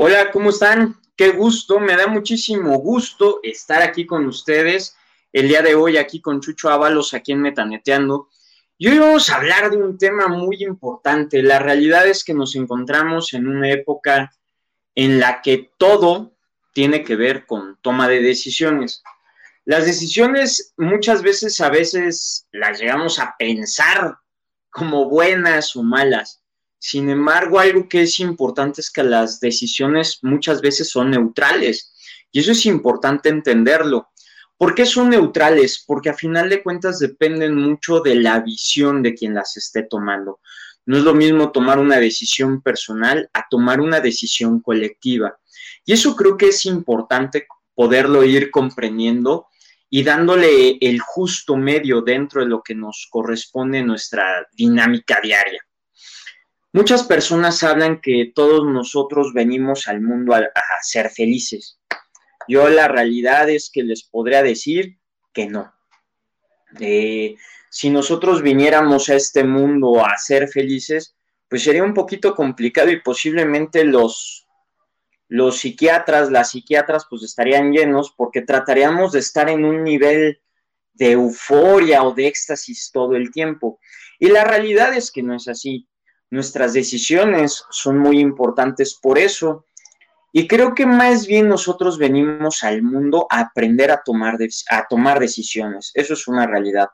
Hola, ¿cómo están? Qué gusto, me da muchísimo gusto estar aquí con ustedes el día de hoy, aquí con Chucho Ábalos, aquí en Metaneteando. Y hoy vamos a hablar de un tema muy importante. La realidad es que nos encontramos en una época en la que todo tiene que ver con toma de decisiones. Las decisiones muchas veces, a veces las llegamos a pensar como buenas o malas. Sin embargo, algo que es importante es que las decisiones muchas veces son neutrales y eso es importante entenderlo. ¿Por qué son neutrales? Porque a final de cuentas dependen mucho de la visión de quien las esté tomando. No es lo mismo tomar una decisión personal a tomar una decisión colectiva. Y eso creo que es importante poderlo ir comprendiendo y dándole el justo medio dentro de lo que nos corresponde en nuestra dinámica diaria. Muchas personas hablan que todos nosotros venimos al mundo a, ser felices. Yo la realidad es que les podría decir que no. Eh, si nosotros viniéramos a este mundo a ser felices, pues sería un poquito complicado y posiblemente los, los psiquiatras, las psiquiatras, pues estarían llenos porque trataríamos de estar en un nivel de euforia o de éxtasis todo el tiempo. Y la realidad es que no es así. Nuestras decisiones son muy importantes por eso y creo que más bien nosotros venimos al mundo a aprender a tomar, a tomar decisiones. Eso es una realidad.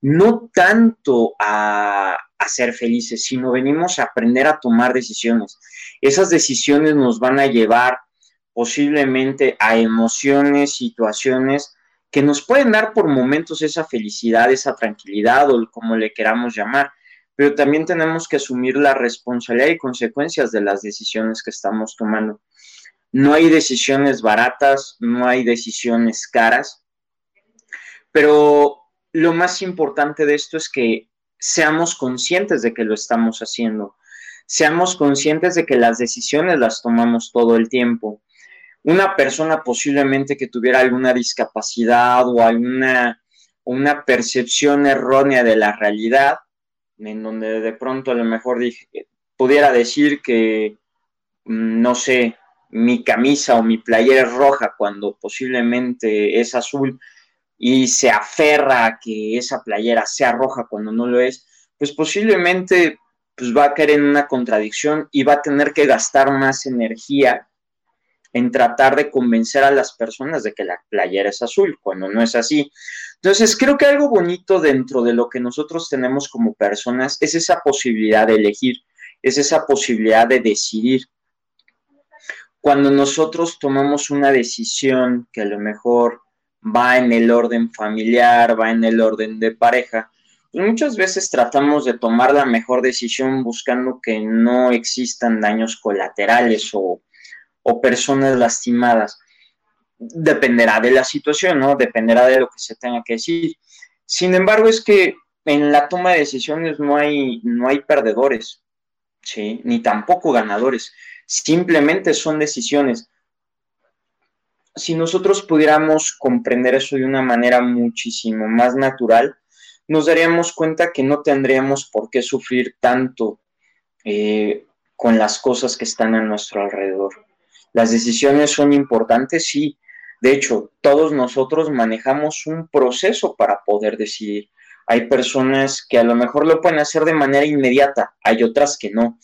No tanto a, a ser felices, sino venimos a aprender a tomar decisiones. Esas decisiones nos van a llevar posiblemente a emociones, situaciones que nos pueden dar por momentos esa felicidad, esa tranquilidad o como le queramos llamar, pero también tenemos que asumir la responsabilidad y consecuencias de las decisiones que estamos tomando. No hay decisiones baratas, no hay decisiones caras, pero lo más importante de esto es que seamos conscientes de que lo estamos haciendo, seamos conscientes de que las decisiones las tomamos todo el tiempo. Una persona posiblemente que tuviera alguna discapacidad o alguna una percepción errónea de la realidad, en donde de pronto a lo mejor pudiera decir que, mm, no sé, mi camisa o mi playera es roja cuando posiblemente es azul y se aferra a que esa playera sea roja cuando no lo es, pues posiblemente pues va a caer en una contradicción y va a tener que gastar más energía en tratar de convencer a las personas de que la playera es azul, cuando no es así. Entonces, creo que algo bonito dentro de lo que nosotros tenemos como personas es esa posibilidad de elegir, es esa posibilidad de decidir cuando nosotros tomamos una decisión que a lo mejor va en el orden familiar, va en el orden de pareja, pues muchas veces tratamos de tomar la mejor decisión buscando que no existan daños colaterales o, o personas lastimadas. Dependerá de la situación, ¿no? Dependerá de lo que se tenga que decir. Sin embargo, es que en la toma de decisiones no hay, no hay perdedores, ¿sí? Ni tampoco ganadores simplemente son decisiones. Si nosotros pudiéramos comprender eso de una manera muchísimo más natural, nos daríamos cuenta que no tendríamos por qué sufrir tanto eh, con las cosas que están a nuestro alrededor. Las decisiones son importantes, sí. De hecho, todos nosotros manejamos un proceso para poder decidir. Hay personas que a lo mejor lo pueden hacer de manera inmediata, hay otras que no.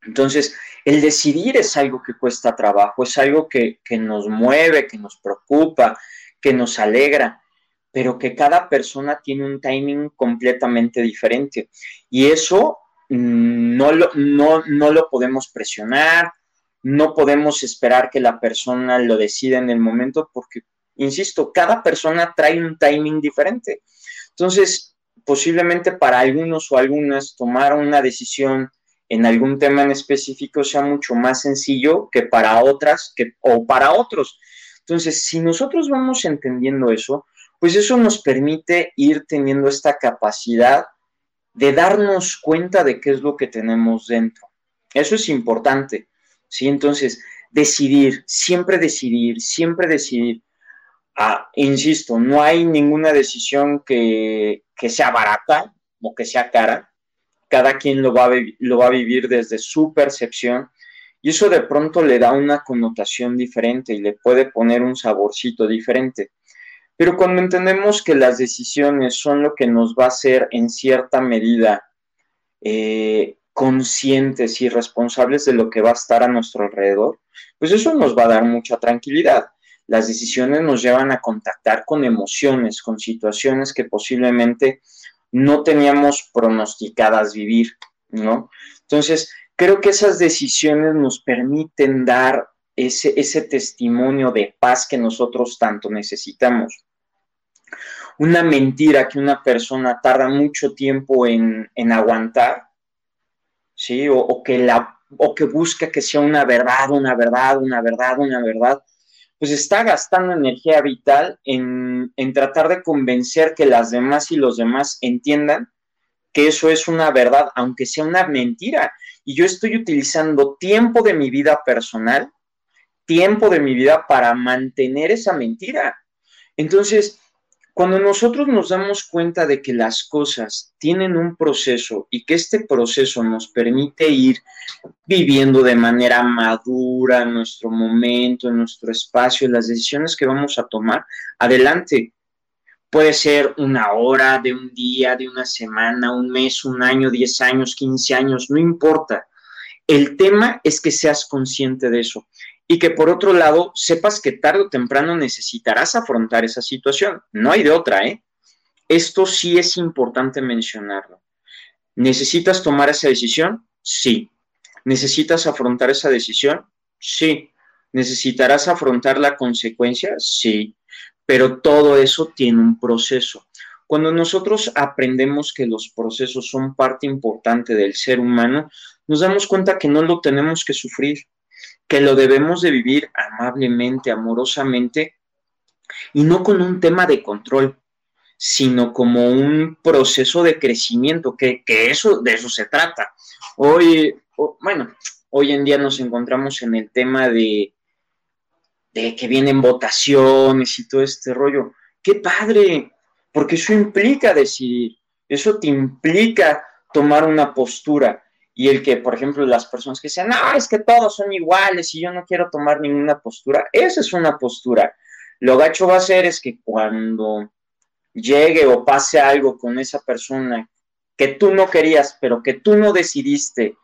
Entonces, el decidir es algo que cuesta trabajo, es algo que, nos mueve, que nos preocupa, que nos alegra, pero que cada persona tiene un timing completamente diferente. Y eso mm, no lo, no, no lo podemos presionar, no podemos esperar que la persona lo decida en el momento, porque, insisto, cada persona trae un timing diferente. Entonces, posiblemente para algunos o algunas tomar una decisión en algún tema en específico sea mucho más sencillo que para otras que, o para otros. Entonces, si nosotros vamos entendiendo eso, pues eso nos permite ir teniendo esta capacidad de darnos cuenta de qué es lo que tenemos dentro. Eso es importante, ¿sí? Entonces, decidir, siempre decidir, siempre decidir. Ah, insisto, no hay ninguna decisión que, que sea barata o que sea cara. Cada quien lo va, a, lo va a vivir desde su percepción y eso de pronto le da una connotación diferente y le puede poner un saborcito diferente. Pero cuando entendemos que las decisiones son lo que nos va a hacer en cierta medida eh, conscientes y responsables de lo que va a estar a nuestro alrededor, pues eso nos va a dar mucha tranquilidad. Las decisiones nos llevan a contactar con emociones, con situaciones que posiblemente no teníamos pronosticadas vivir, ¿no? Entonces, creo que esas decisiones nos permiten dar ese, testimonio de paz que nosotros tanto necesitamos. Una mentira que una persona tarda mucho tiempo en, en aguantar, ¿sí? O, que la, o que busca que sea una verdad, una verdad, una verdad, una verdad, pues está gastando energía vital en, en tratar de convencer que las demás y los demás entiendan que eso es una verdad, aunque sea una mentira. Y yo estoy utilizando tiempo de mi vida personal, tiempo de mi vida para mantener esa mentira. Entonces, cuando nosotros nos damos cuenta de que las cosas tienen un proceso y que este proceso nos permite ir viviendo de manera madura nuestro momento, en nuestro espacio, las decisiones que vamos a tomar, adelante. Puede ser una hora, de un día, de una semana, un mes, un año, diez años, quince años, no importa. El tema es que seas consciente de eso y que por otro lado sepas que tarde o temprano necesitarás afrontar esa situación. No hay de otra, ¿eh? Esto sí es importante mencionarlo. ¿Necesitas tomar esa decisión? Sí. ¿Necesitas afrontar esa decisión? Sí. ¿Necesitarás afrontar la consecuencia? Sí. Pero todo eso tiene un proceso. Cuando nosotros aprendemos que los procesos son parte importante del ser humano, nos damos cuenta que no lo tenemos que sufrir, que lo debemos de vivir amablemente, amorosamente, y no con un tema de control, sino como un proceso de crecimiento, que, eso, de eso se trata. Hoy, bueno, hoy en día nos encontramos en el tema de, de que vienen votaciones y todo este rollo. ¡Qué padre! Porque eso implica decidir, eso te implica tomar una postura y el que, por ejemplo, las personas que dicen, no, es que todos son iguales y yo no quiero tomar ninguna postura, esa es una postura. Lo gacho va a ser es que cuando llegue o pase algo con esa persona que tú no querías, pero que tú no decidiste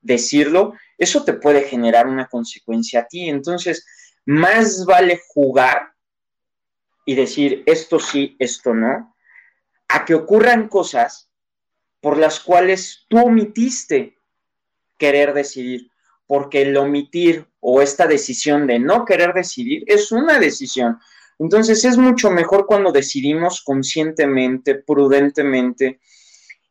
decirlo, eso te puede generar una consecuencia a ti. Entonces, más vale jugar y decir esto sí, esto no, a que ocurran cosas por las cuales tú omitiste querer decidir, porque el omitir o esta decisión de no querer decidir es una decisión. Entonces es mucho mejor cuando decidimos conscientemente, prudentemente,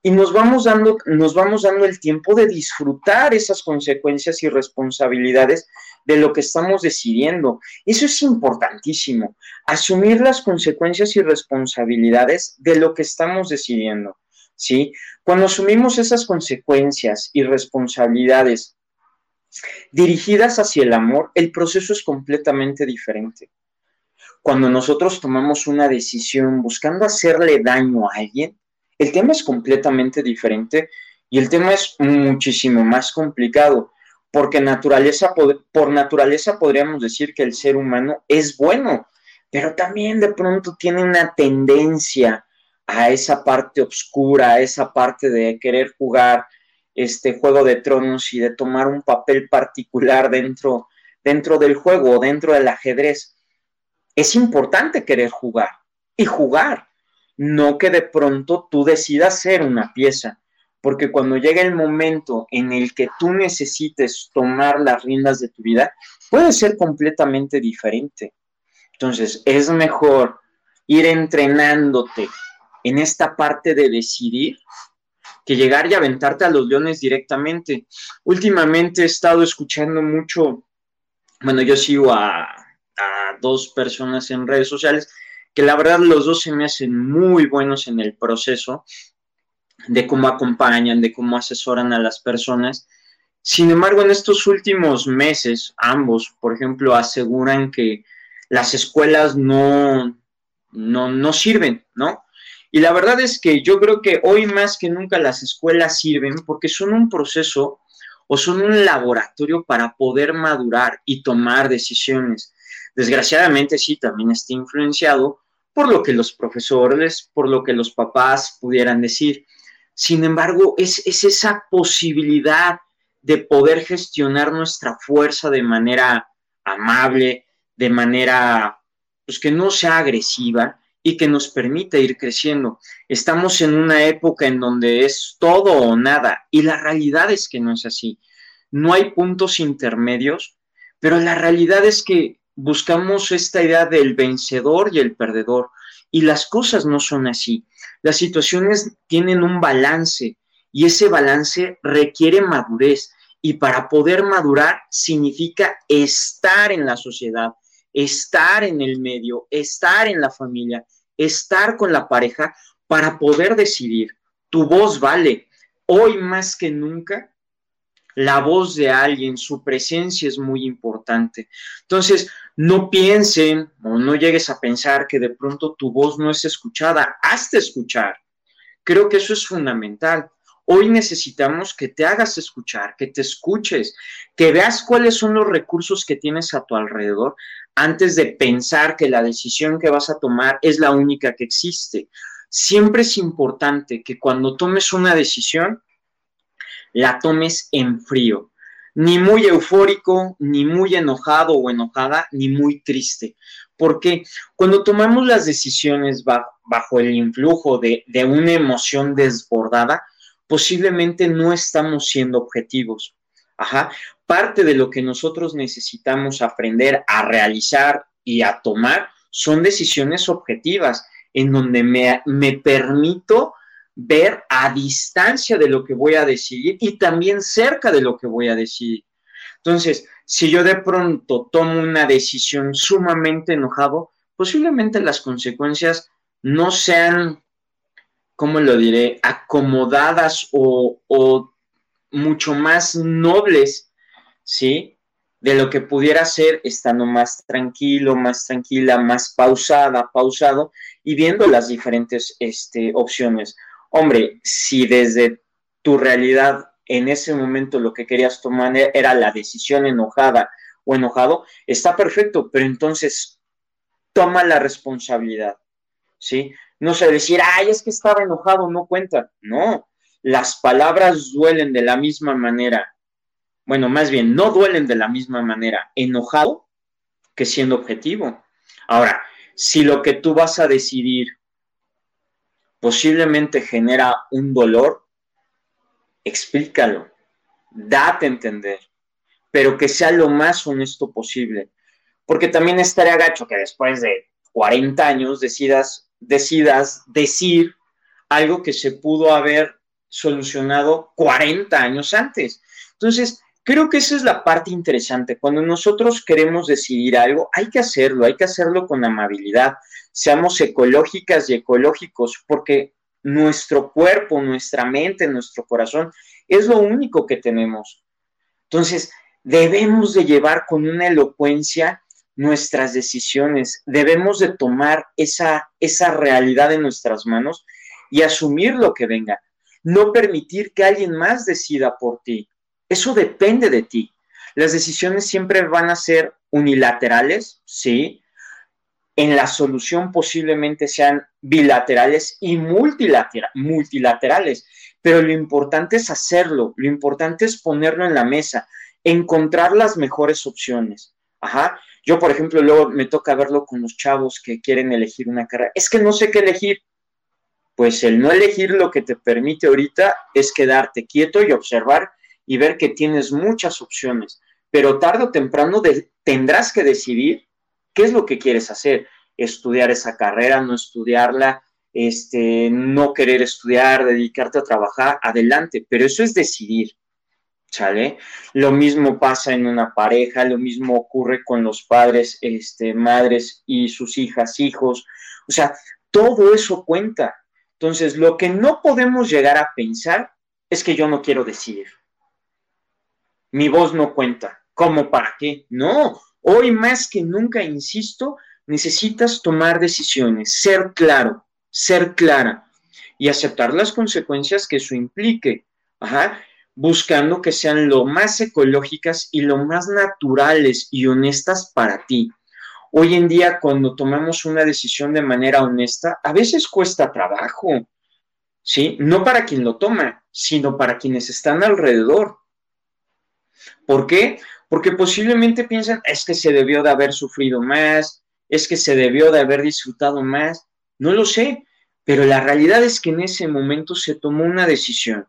y nos vamos dando, nos vamos dando el tiempo de disfrutar esas consecuencias y responsabilidades de lo que estamos decidiendo. Eso es importantísimo, asumir las consecuencias y responsabilidades de lo que estamos decidiendo. ¿Sí? Cuando asumimos esas consecuencias y responsabilidades dirigidas hacia el amor, el proceso es completamente diferente. Cuando nosotros tomamos una decisión buscando hacerle daño a alguien, el tema es completamente diferente y el tema es muchísimo más complicado, porque por naturaleza podríamos decir que el ser humano es bueno, pero también de pronto tiene una tendencia a esa parte oscura, a esa parte de querer jugar este juego de tronos y de tomar un papel particular dentro, dentro del juego, dentro del ajedrez. Es importante querer jugar y jugar, no que de pronto tú decidas ser una pieza, porque cuando llega el momento en el que tú necesites tomar las riendas de tu vida, puede ser completamente diferente. Entonces, es mejor ir entrenándote en esta parte de decidir que llegar y aventarte a los leones directamente. Últimamente he estado escuchando mucho, bueno, yo sigo a, a dos personas en redes sociales que la verdad los dos se me hacen muy buenos en el proceso de cómo acompañan, de cómo asesoran a las personas. Sin embargo, en estos últimos meses, ambos, por ejemplo, aseguran que las escuelas no, no, no sirven, ¿no? Y la verdad es que yo creo que hoy más que nunca las escuelas sirven porque son un proceso o son un laboratorio para poder madurar y tomar decisiones. Desgraciadamente sí, también está influenciado por lo que los profesores, por lo que los papás pudieran decir. Sin embargo, es, esa posibilidad de poder gestionar nuestra fuerza de manera amable, de manera pues, que no sea agresiva y que nos permita ir creciendo. Estamos en una época en donde es todo o nada y la realidad es que no es así. No hay puntos intermedios, pero la realidad es que buscamos esta idea del vencedor y el perdedor, y las cosas no son así. Las situaciones tienen un balance y ese balance requiere madurez y para poder madurar significa estar en la sociedad, estar en el medio, estar en la familia, estar con la pareja para poder decidir. Tu voz vale. Hoy más que nunca la voz de alguien, su presencia es muy importante. Entonces, no piensen o no llegues a pensar que de pronto tu voz no es escuchada, hazte escuchar. Creo que eso es fundamental. Hoy necesitamos que te hagas escuchar, que te escuches, que veas cuáles son los recursos que tienes a tu alrededor antes de pensar que la decisión que vas a tomar es la única que existe. Siempre es importante que cuando tomes una decisión, la tomes en frío. Ni muy eufórico, ni muy enojado o enojada, ni muy triste. Porque cuando tomamos las decisiones bajo, el influjo de, de una emoción desbordada, posiblemente no estamos siendo objetivos. Ajá. Parte de lo que nosotros necesitamos aprender a realizar y a tomar son decisiones objetivas, en donde me, me permito ver a distancia de lo que voy a decidir y también cerca de lo que voy a decidir. Entonces, si yo de pronto tomo una decisión sumamente enojado, posiblemente las consecuencias no sean, ¿cómo lo diré?, acomodadas o, o mucho más nobles, ¿sí? De lo que pudiera ser estando más tranquilo, más tranquila, más pausada, pausado y viendo las diferentes este, opciones hombre, si desde tu realidad en ese momento lo que querías tomar era la decisión enojada o enojado, está perfecto, pero entonces toma la responsabilidad, ¿sí? No sé decir, ay, es que estaba enojado, no cuenta. No, las palabras duelen de la misma manera. Bueno, más bien, no duelen de la misma manera enojado que siendo objetivo. Ahora, si lo que tú vas a decidir posiblemente genera un dolor, explícalo, date a entender, pero que sea lo más honesto posible. Porque también estaría gacho que después de 40 años decidas, decidas decir algo que se pudo haber solucionado 40 años antes. Entonces, creo que esa es la parte interesante. Cuando nosotros queremos decidir algo, hay que hacerlo, hay que hacerlo con amabilidad, seamos ecológicas y ecológicos, porque nuestro cuerpo, nuestra mente, nuestro corazón es lo único que tenemos. Entonces, debemos de llevar con una elocuencia nuestras decisiones, debemos de tomar esa, esa realidad en nuestras manos y asumir lo que venga, no permitir que alguien más decida por ti. Eso depende de ti. Las decisiones siempre van a ser unilaterales, sí, en la solución posiblemente sean bilaterales y multilaterales, pero lo importante es hacerlo, lo importante es ponerlo en la mesa, encontrar las mejores opciones. Ajá. Yo, por ejemplo, luego me toca verlo con los chavos que quieren elegir una carrera. Es que no sé qué elegir. Pues el no elegir lo que te permite ahorita es quedarte quieto y observar y ver que tienes muchas opciones, pero tarde o temprano tendrás que decidir ¿Qué es lo que quieres hacer? ¿Estudiar esa carrera, no estudiarla? este, no querer estudiar, dedicarte a trabajar, adelante, pero eso es decidir, ¿sale? Lo mismo pasa en una pareja, lo mismo ocurre con los padres, este, madres y sus hijas, hijos, o sea, todo eso cuenta. Entonces, lo que no podemos llegar a pensar es que yo no quiero decidir. Mi voz no cuenta. ¿Cómo para qué? No, hoy más que nunca, insisto, necesitas tomar decisiones, ser claro, ser clara y aceptar las consecuencias que eso implique, buscando que sean lo más ecológicas y lo más naturales y honestas para ti. Hoy en día, cuando tomamos una decisión de manera honesta, a veces cuesta trabajo, ¿sí? No para quien lo toma, sino para quienes están alrededor. ¿Por qué? Porque posiblemente piensan, es que se debió de haber sufrido más, es que se debió de haber disfrutado más, no lo sé, pero la realidad es que en ese momento se tomó una decisión.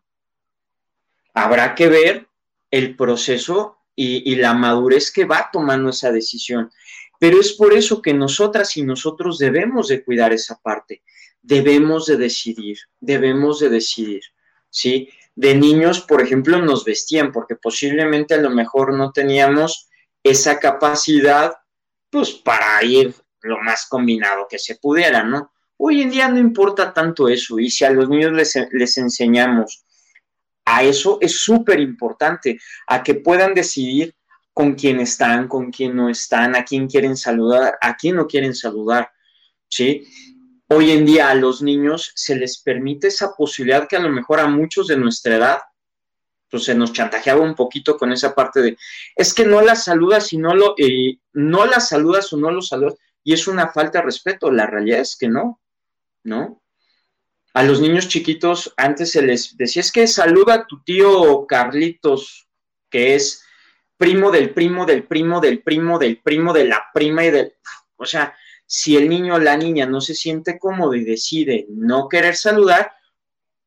Habrá que ver el proceso y, la madurez que va tomando esa decisión. Pero es por eso que nosotras y nosotros debemos de cuidar esa parte, debemos de decidir, debemos de decidir, ¿sí? De niños, por ejemplo, nos vestían porque posiblemente a lo mejor no teníamos esa capacidad pues para ir lo más combinado que se pudiera, ¿no? Hoy en día no importa tanto eso y si a los niños les, les enseñamos a eso, es súper importante, a que puedan decidir con quién están, con quién no están, a quién quieren saludar, a quién no quieren saludar, ¿sí? Hoy en día a los niños se les permite esa posibilidad que a lo mejor a muchos de nuestra edad pues se nos chantajeaba un poquito con esa parte de, es que no la saludas y no lo, eh, no la saludas o no lo saludas, y es una falta de respeto, la realidad es que no, ¿no? A los niños chiquitos antes se les decía, es que saluda a tu tío Carlitos, que es primo del primo del primo del primo del primo de la prima y del... O sea, si el niño o la niña no se siente cómodo y decide no querer saludar,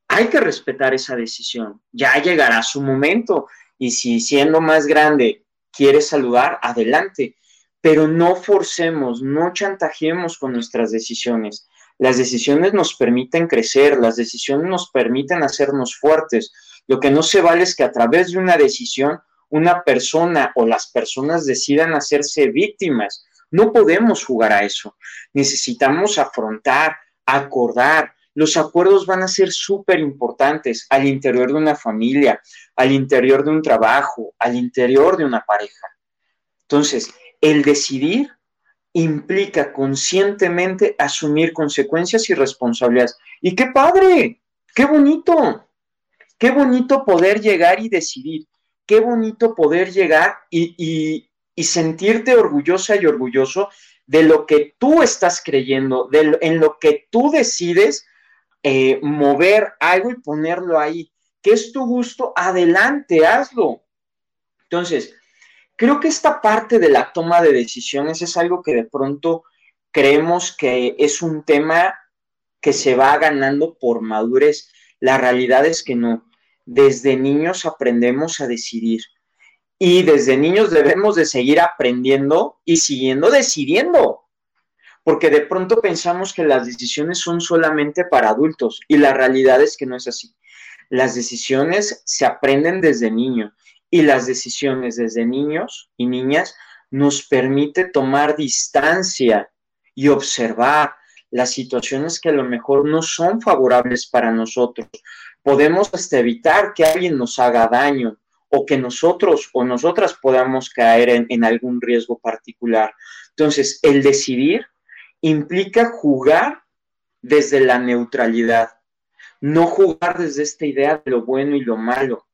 hay que respetar esa decisión. Ya llegará su momento y si siendo más grande quiere saludar, adelante. Pero no forcemos, no chantajemos con nuestras decisiones. Las decisiones nos permiten crecer, las decisiones nos permiten hacernos fuertes. Lo que no se vale es que a través de una decisión una persona o las personas decidan hacerse víctimas. No podemos jugar a eso. Necesitamos afrontar, acordar, los acuerdos van a ser súper importantes al interior de una familia, al interior de un trabajo, al interior de una pareja. Entonces, el decidir implica conscientemente asumir consecuencias y responsabilidades. Y qué padre, qué bonito, qué bonito poder llegar y decidir, qué bonito poder llegar y, sentirte orgullosa y orgulloso de lo que tú estás creyendo, en lo que tú decides eh, mover algo y ponerlo ahí. que es tu gusto? Adelante, hazlo. Entonces, creo que esta parte de la toma de decisiones es algo que de pronto creemos que es un tema que se va ganando por madurez. La realidad es que no. Desde niños aprendemos a decidir y desde niños debemos de seguir aprendiendo y siguiendo decidiendo porque de pronto pensamos que las decisiones son solamente para adultos y la realidad es que no es así. Las decisiones se aprenden desde niño y las decisiones desde niños y niñas nos permite tomar distancia y observar las situaciones que a lo mejor no son favorables para nosotros. Podemos hasta evitar que alguien nos haga daño o que nosotros o nosotras podamos caer en, algún riesgo particular. Entonces, el decidir implica jugar desde la neutralidad, no jugar desde esta idea de lo bueno y lo malo.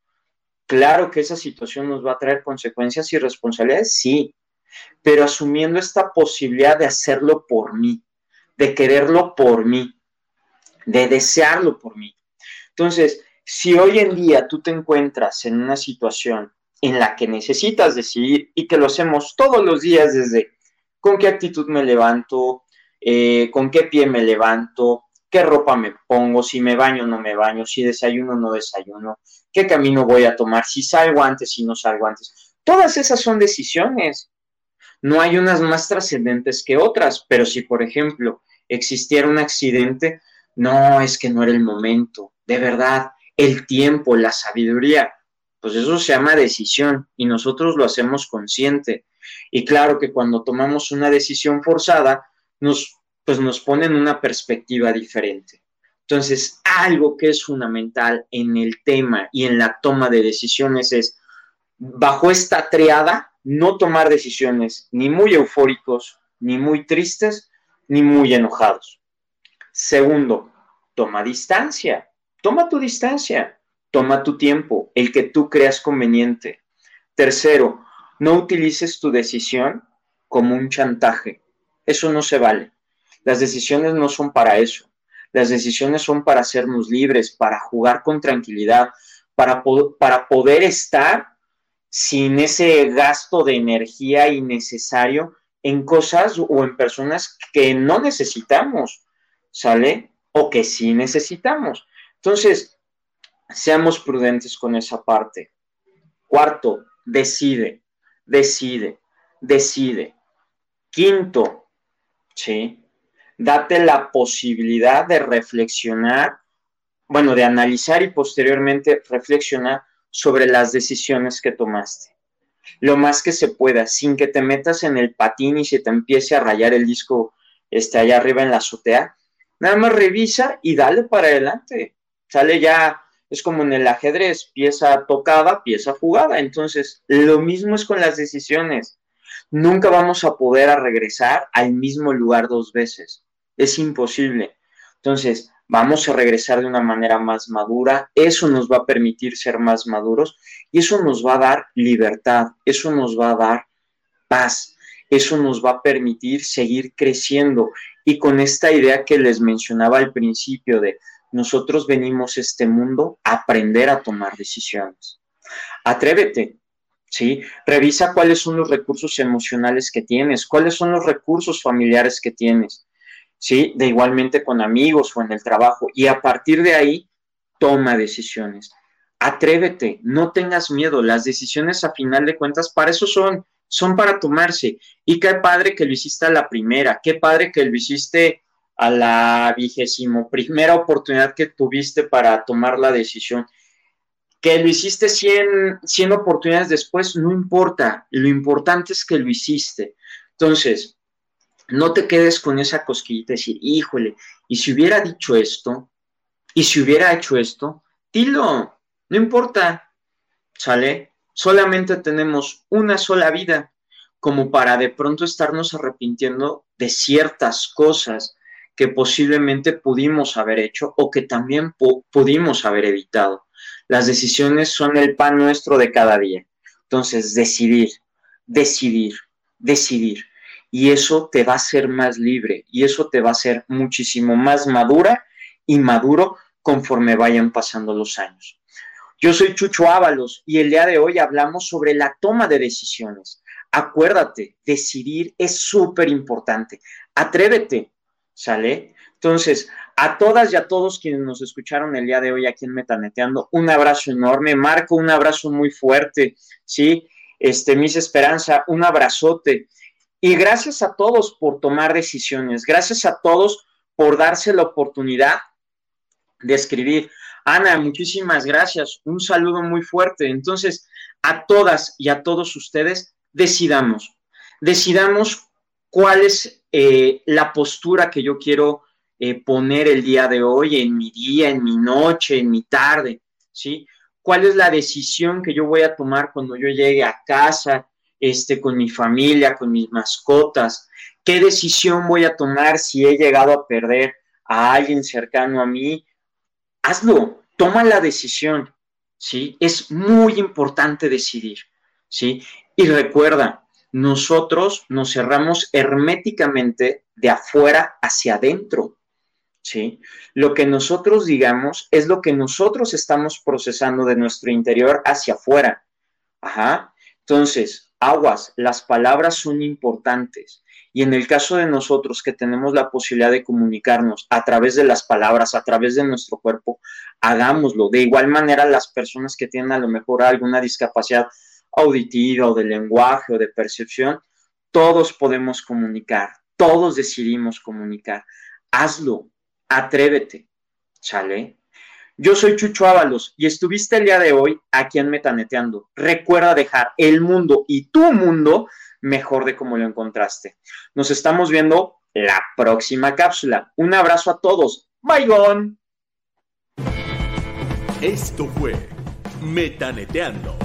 Claro que esa situación nos va a traer consecuencias y responsabilidades, sí, pero asumiendo esta posibilidad de hacerlo por mí, de quererlo por mí, de desearlo por mí. Entonces, si hoy en día tú te encuentras en una situación en la que necesitas decidir y que lo hacemos todos los días desde con qué actitud me levanto, eh, con qué pie me levanto, qué ropa me pongo, si me baño o no me baño, si desayuno o no desayuno, qué camino voy a tomar, si salgo antes, si no salgo antes. Todas esas son decisiones. No hay unas más trascendentes que otras, pero si, por ejemplo, existiera un accidente, no, es que no era el momento, de verdad, el tiempo, la sabiduría, pues eso se llama decisión y nosotros lo hacemos consciente. Y claro que cuando tomamos una decisión forzada, nos, pues nos pone en una perspectiva diferente. Entonces, algo que es fundamental en el tema y en la toma de decisiones es, bajo esta triada, no tomar decisiones ni muy eufóricos, ni muy tristes, ni muy enojados. Segundo, toma distancia. Toma tu distancia. Toma tu tiempo, el que tú creas conveniente. Tercero, no utilices tu decisión como un chantaje. Eso no se vale. Las decisiones no son para eso. Las decisiones son para hacernos libres, para jugar con tranquilidad, para, para poder estar sin ese gasto de energía innecesario en cosas o en personas que no necesitamos, ¿sale? O que sí necesitamos. Entonces, seamos prudentes con esa parte. Cuarto, decide, decide, decide. Quinto, ¿sí? date la posibilidad de reflexionar, bueno, de analizar y posteriormente reflexionar sobre las decisiones que tomaste. Lo más que se pueda, sin que te metas en el patín y se te empiece a rayar el disco este, allá arriba en la azotea. Nada más revisa y dale para adelante. Sale ya, es como en el ajedrez, pieza tocada, pieza jugada. Entonces, lo mismo es con las decisiones. Nunca vamos a poder regresar al mismo lugar dos veces es imposible. Entonces, vamos a regresar de una manera más madura, eso nos va a permitir ser más maduros y eso nos va a dar libertad, eso nos va a dar paz, eso nos va a permitir seguir creciendo y con esta idea que les mencionaba al principio de nosotros venimos a este mundo a aprender a tomar decisiones. Atrévete, ¿sí? Revisa cuáles son los recursos emocionales que tienes, cuáles son los recursos familiares que tienes. ¿sí? De igualmente con amigos o en el trabajo. Y a partir de ahí, toma decisiones. Atrévete, no tengas miedo. Las decisiones a final de cuentas para eso son, son para tomarse. Y qué padre que lo hiciste a la primera, qué padre que lo hiciste a la vigésimo primera oportunidad que tuviste para tomar la decisión. Que lo hiciste 100, 100 oportunidades después, no importa. Lo importante es que lo hiciste. Entonces, no te quedes con esa cosquillita de decir, híjole, y si hubiera dicho esto, y si hubiera hecho esto, dilo, no importa, ¿sale? Solamente tenemos una sola vida como para de pronto estarnos arrepintiendo de ciertas cosas que posiblemente pudimos haber hecho o que también pudimos haber evitado. Las decisiones son el pan nuestro de cada día. Entonces, decidir, decidir, decidir y eso te va a hacer más libre y eso te va a hacer muchísimo más madura y maduro conforme vayan pasando los años. Yo soy Chucho Ábalos y el día de hoy hablamos sobre la toma de decisiones. Acuérdate, decidir es súper importante. Atrévete, ¿sale? Entonces, a todas y a todos quienes nos escucharon el día de hoy aquí en Metaneteando, un abrazo enorme. Marco, un abrazo muy fuerte, ¿sí? Este, Miss Esperanza, un abrazote. Y gracias a todos por tomar decisiones, gracias a todos por darse la oportunidad de escribir. Ana, muchísimas gracias, un saludo muy fuerte. Entonces, a todas y a todos ustedes, decidamos, decidamos cuál es eh, la postura que yo quiero eh, poner el día de hoy, en mi día, en mi noche, en mi tarde, ¿sí? ¿Cuál es la decisión que yo voy a tomar cuando yo llegue a casa, este, con mi familia, con mis mascotas, qué decisión voy a tomar si he llegado a perder a alguien cercano a mí, hazlo, toma la decisión, ¿sí? Es muy importante decidir, ¿sí? Y recuerda, nosotros nos cerramos herméticamente de afuera hacia adentro, ¿sí? Lo que nosotros digamos es lo que nosotros estamos procesando de nuestro interior hacia afuera. Ajá. Entonces, aguas, las palabras son importantes. Y en el caso de nosotros que tenemos la posibilidad de comunicarnos a través de las palabras, a través de nuestro cuerpo, hagámoslo. De igual manera, las personas que tienen a lo mejor alguna discapacidad auditiva o de lenguaje o de percepción, todos podemos comunicar, todos decidimos comunicar. Hazlo, atrévete, ¿sale? Yo soy Chucho Ábalos y estuviste el día de hoy aquí en Metaneteando. Recuerda dejar el mundo y tu mundo mejor de como lo encontraste. Nos estamos viendo la próxima cápsula. Un abrazo a todos. Bye, gone. Esto fue Metaneteando.